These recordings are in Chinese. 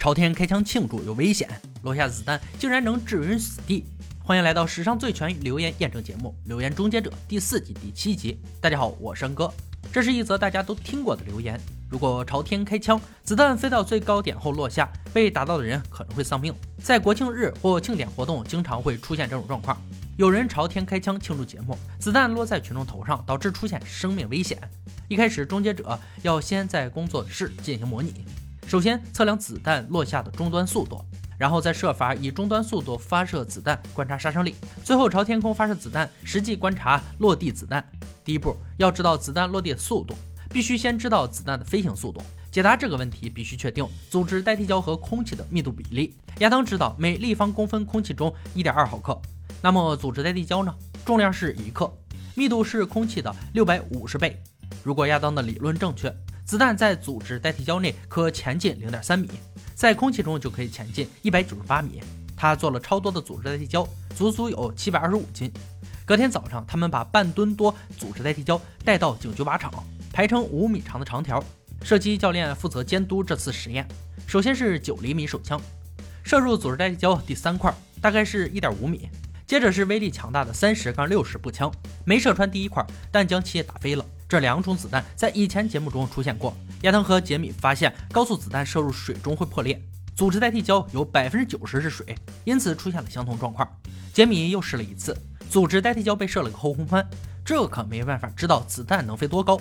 朝天开枪庆祝有危险，落下子弹竟然能置人死地。欢迎来到史上最全留言验证节目《留言终结者》第四季第七集。大家好，我是恩哥。这是一则大家都听过的留言。如果朝天开枪，子弹飞到最高点后落下，被打到的人可能会丧命。在国庆日或庆典活动，经常会出现这种状况：有人朝天开枪庆祝节目，子弹落在群众头上，导致出现生命危险。一开始，终结者要先在工作室进行模拟。首先测量子弹落下的终端速度，然后再设法以终端速度发射子弹，观察杀伤力。最后朝天空发射子弹，实际观察落地子弹。第一步要知道子弹落地的速度，必须先知道子弹的飞行速度。解答这个问题必须确定组织代替胶和空气的密度比例。亚当知道每立方公分空气中一点二毫克，那么组织代替胶呢？重量是一克，密度是空气的六百五十倍。如果亚当的理论正确。子弹在组织代替胶内可前进零点三米，在空气中就可以前进一百九十八米。他做了超多的组织代替胶，足足有七百二十五斤。隔天早上，他们把半吨多组织代替胶带到警局靶场，排成五米长的长条。射击教练负责监督这次实验。首先是九厘米手枪，射入组织代替胶第三块，大概是一点五米。接着是威力强大的三十杠六十步枪，没射穿第一块，但将其打飞了。这两种子弹在以前节目中出现过。亚当和杰米发现，高速子弹射入水中会破裂，组织代替胶有百分之九十是水，因此出现了相同状况。杰米又试了一次，组织代替胶被射了个后空翻，这可没办法知道子弹能飞多高，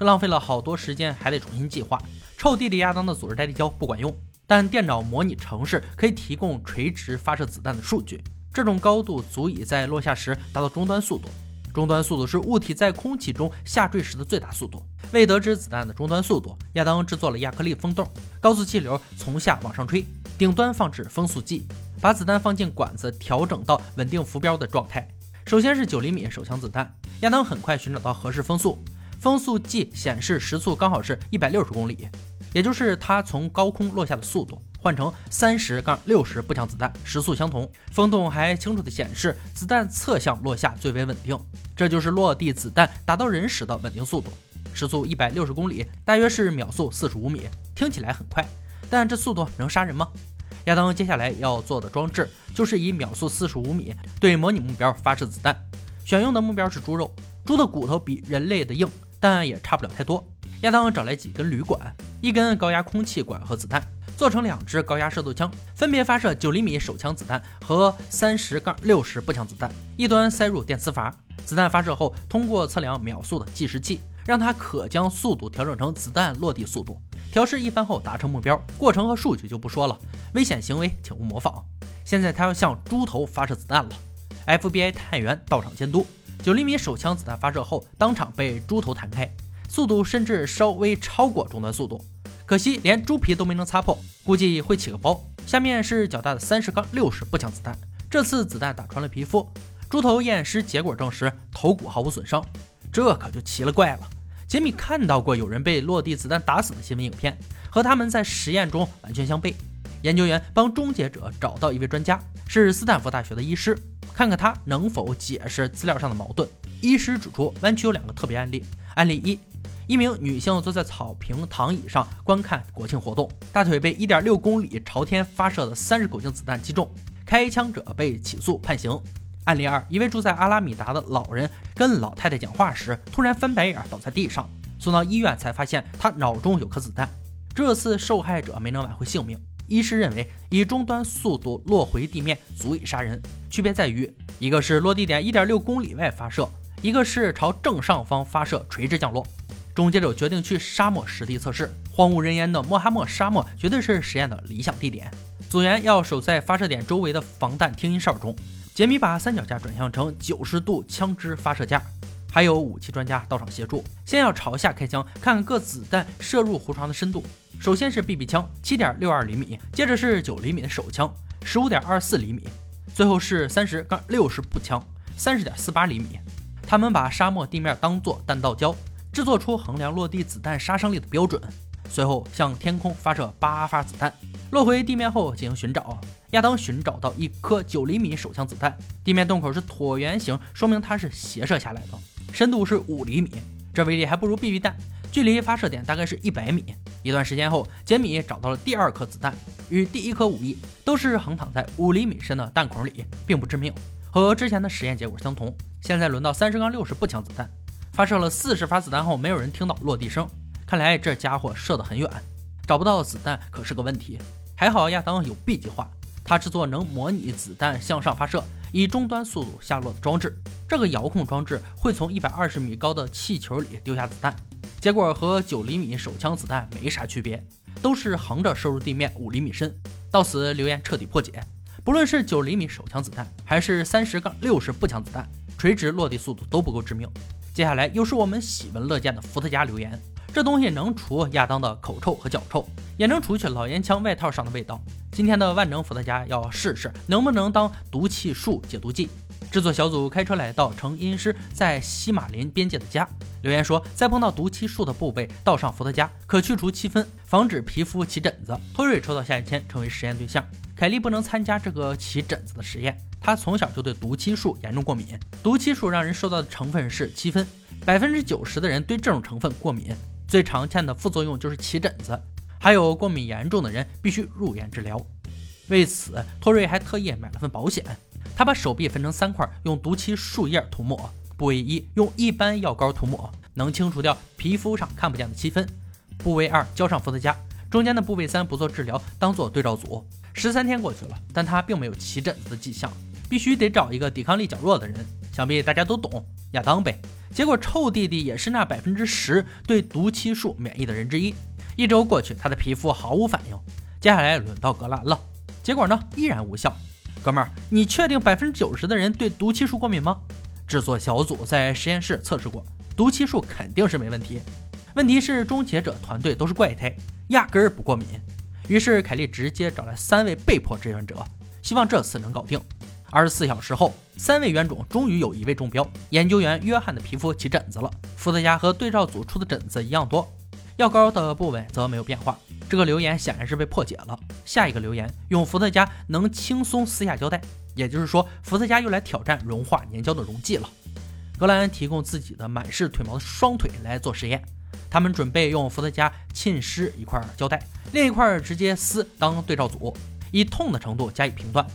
浪费了好多时间，还得重新计划。臭弟弟亚当的组织代替胶不管用，但电脑模拟城市可以提供垂直发射子弹的数据，这种高度足以在落下时达到终端速度。终端速度是物体在空气中下坠时的最大速度。为得知子弹的终端速度，亚当制作了亚克力风洞，高速气流从下往上吹，顶端放置风速计，把子弹放进管子，调整到稳定浮标的状态。首先是九厘米手枪子弹，亚当很快寻找到合适风速，风速计显示时速刚好是一百六十公里，也就是它从高空落下的速度。换成三十杠六十步枪子弹，时速相同。风洞还清楚地显示子弹侧向落下最为稳定，这就是落地子弹打到人时的稳定速度。时速一百六十公里，大约是秒速四十五米，听起来很快，但这速度能杀人吗？亚当接下来要做的装置就是以秒速四十五米对模拟目标发射子弹，选用的目标是猪肉，猪的骨头比人类的硬，但也差不了太多。亚当找来几根铝管，一根高压空气管和子弹。做成两支高压射速枪，分别发射九厘米手枪子弹和三十杠六十步枪子弹，一端塞入电磁阀。子弹发射后，通过测量秒速的计时器，让它可将速度调整成子弹落地速度。调试一番后达成目标，过程和数据就不说了，危险行为请勿模仿。现在他要向猪头发射子弹了。FBI 探员到场监督，九厘米手枪子弹发射后，当场被猪头弹开，速度甚至稍微超过终端速度。可惜连猪皮都没能擦破，估计会起个包。下面是较大的三十杠六十步枪子弹，这次子弹打穿了皮肤。猪头验尸结果证实头骨毫无损伤，这可就奇了怪了。杰米看到过有人被落地子弹打死的新闻影片，和他们在实验中完全相悖。研究员帮终结者找到一位专家，是斯坦福大学的医师，看看他能否解释资料上的矛盾。医师指出，弯曲有两个特别案例。案例一。一名女性坐在草坪躺椅上观看国庆活动，大腿被1.6公里朝天发射的30口径子弹击中，开枪者被起诉判刑。案例二：一位住在阿拉米达的老人跟老太太讲话时，突然翻白眼倒在地上，送到医院才发现他脑中有颗子弹。这次受害者没能挽回性命。医师认为，以终端速度落回地面足以杀人，区别在于一个是落地点1.6公里外发射，一个是朝正上方发射垂直降落。终结者决定去沙漠实地测试，荒无人烟的莫哈默沙漠绝对是实验的理想地点。组员要守在发射点周围的防弹听音哨中。杰米把三脚架转向成九十度枪支发射架，还有武器专家到场协助。先要朝下开枪，看看各子弹射入湖床的深度。首先是 BB 枪，七点六二厘米，接着是九厘米的手枪，十五点二四厘米，最后是三十杠六十步枪，三十点四八厘米。他们把沙漠地面当做弹道胶。制作出衡量落地子弹杀伤力的标准，随后向天空发射八发子弹，落回地面后进行寻找。亚当寻找到一颗九厘米手枪子弹，地面洞口是椭圆形，说明它是斜射下来的，深度是五厘米，这威力还不如 BB 弹。距离发射点大概是一百米。一段时间后，杰米找到了第二颗子弹，与第一颗无异，都是横躺在五厘米深的弹孔里，并不致命，和之前的实验结果相同。现在轮到三十杠六十步枪子弹，发射了四十发子弹后，没有人听到落地声，看来这家伙射得很远，找不到子弹可是个问题。还好亚当有 B 计划，他制作能模拟子弹向上发射，以终端速度下落的装置。这个遥控装置会从一百二十米高的气球里丢下子弹。结果和九厘米手枪子弹没啥区别，都是横着射入地面五厘米深。到此留言彻底破解，不论是九厘米手枪子弹，还是三十杠六十步枪子弹，垂直落地速度都不够致命。接下来又是我们喜闻乐见的伏特加留言，这东西能除亚当的口臭和脚臭，也能除去老烟枪外套上的味道。今天的万能伏特加要试试能不能当毒气树解毒剂。制作小组开车来到成阴师在西马林边界的家，留言说，在碰到毒气树的部位倒上伏特加，可去除七分，防止皮肤起疹子。托瑞抽到下一签，成为实验对象。凯莉不能参加这个起疹子的实验，他从小就对毒漆树严重过敏。毒漆树让人受到的成分是七分，百分之九十的人对这种成分过敏，最常见的副作用就是起疹子，还有过敏严重的人必须入院治疗。为此，托瑞还特意买了份保险。他把手臂分成三块，用毒漆树叶涂抹。部位一用一般药膏涂抹，能清除掉皮肤上看不见的七分。部位二浇上伏特加，中间的部位三不做治疗，当做对照组。十三天过去了，但他并没有起疹子的迹象，必须得找一个抵抗力较弱的人，想必大家都懂，亚当呗。结果臭弟弟也是那百分之十对毒漆树免疫的人之一。一周过去，他的皮肤毫无反应。接下来轮到格兰了，结果呢依然无效。哥们儿，你确定百分之九十的人对毒气树过敏吗？制作小组在实验室测试过，毒气树肯定是没问题。问题是终结者团队都是怪胎，压根儿不过敏。于是凯莉直接找来三位被迫志愿者，希望这次能搞定。二十四小时后，三位冤种终于有一位中标。研究员约翰的皮肤起疹子了，伏特加和对照组出的疹子一样多，药膏的部位则没有变化。这个留言显然是被破解了。下一个留言用伏特加能轻松撕下胶带，也就是说伏特加又来挑战融化粘胶的溶剂了。格兰提供自己的满是腿毛的双腿来做实验，他们准备用伏特加浸湿一块胶带，另一块直接撕当对照组，以痛的程度加以评断。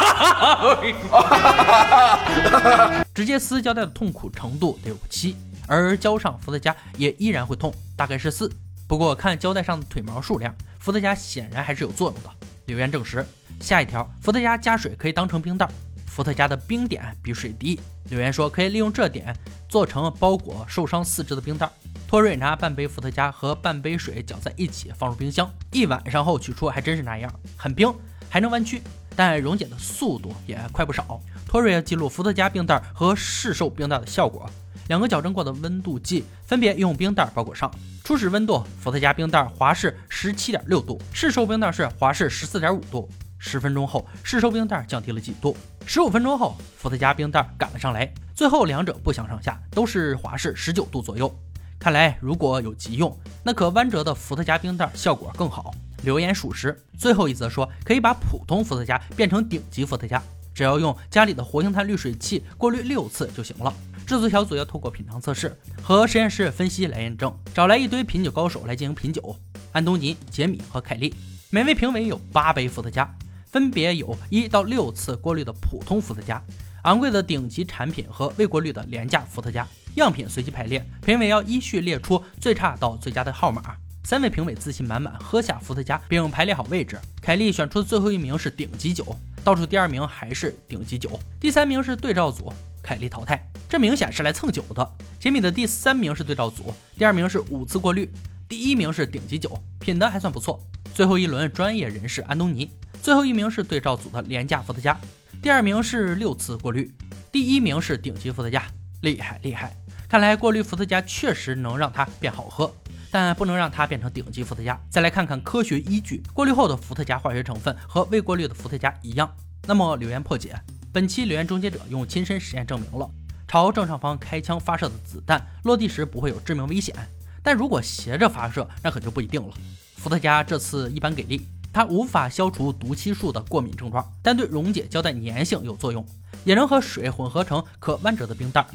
直接撕胶带的痛苦程度得有七，而浇上伏特加也依然会痛，大概是四。不过看胶带上的腿毛数量，伏特加显然还是有作用的。留言证实。下一条，伏特加加水可以当成冰袋。伏特加的冰点比水低。留言说可以利用这点做成包裹受伤四肢的冰袋。托瑞拿半杯伏特加和半杯水搅在一起放入冰箱，一晚上后取出，还真是那样，很冰，还能弯曲，但溶解的速度也快不少。托瑞记录伏特加冰袋和市售冰袋的效果。两个矫正过的温度计分别用冰袋包裹上，初始温度伏特加冰袋华氏十七点六度，市售冰袋是华氏十四点五度。十分钟后，市售冰袋降低了几度，十五分钟后，伏特加冰袋赶了上来，最后两者不相上下，都是华氏十九度左右。看来如果有急用，那可弯折的伏特加冰袋效果更好。留言属实。最后一则说可以把普通伏特加变成顶级伏特加，只要用家里的活性炭滤水器过滤六次就行了。制作小组要透过品尝测试和实验室分析来验证，找来一堆品酒高手来进行品酒。安东尼、杰米和凯利，每位评委有八杯伏特加，分别有一到六次过滤的普通伏特加、昂贵的顶级产品和未过滤的廉价伏特加。样品随机排列，评委要依序列出最差到最佳的号码。三位评委自信满满，喝下伏特加并排列好位置。凯利选出的最后一名是顶级酒，倒数第二名还是顶级酒，第三名是对照组。凯利淘汰，这明显是来蹭酒的。杰米的第三名是对照组，第二名是五次过滤，第一名是顶级酒，品德还算不错。最后一轮专业人士安东尼，最后一名是对照组的廉价伏特加，第二名是六次过滤，第一名是顶级伏特加，厉害厉害！看来过滤伏特加确实能让它变好喝，但不能让它变成顶级伏特加。再来看看科学依据，过滤后的伏特加化学成分和未过滤的伏特加一样。那么留言破解。本期留言终结者用亲身实验证明了，朝正上方开枪发射的子弹落地时不会有致命危险，但如果斜着发射，那可就不一定了。伏特加这次一般给力，它无法消除毒漆树的过敏症状，但对溶解胶带粘性有作用，也能和水混合成可弯折的冰袋。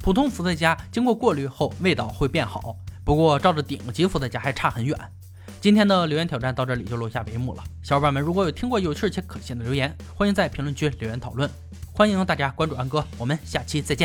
普通伏特加经过过滤后味道会变好。不过照着顶级伏特加还差很远。今天的留言挑战到这里就落下帷幕了。小伙伴们如果有听过有趣且可信的留言，欢迎在评论区留言讨论。欢迎大家关注安哥，我们下期再见。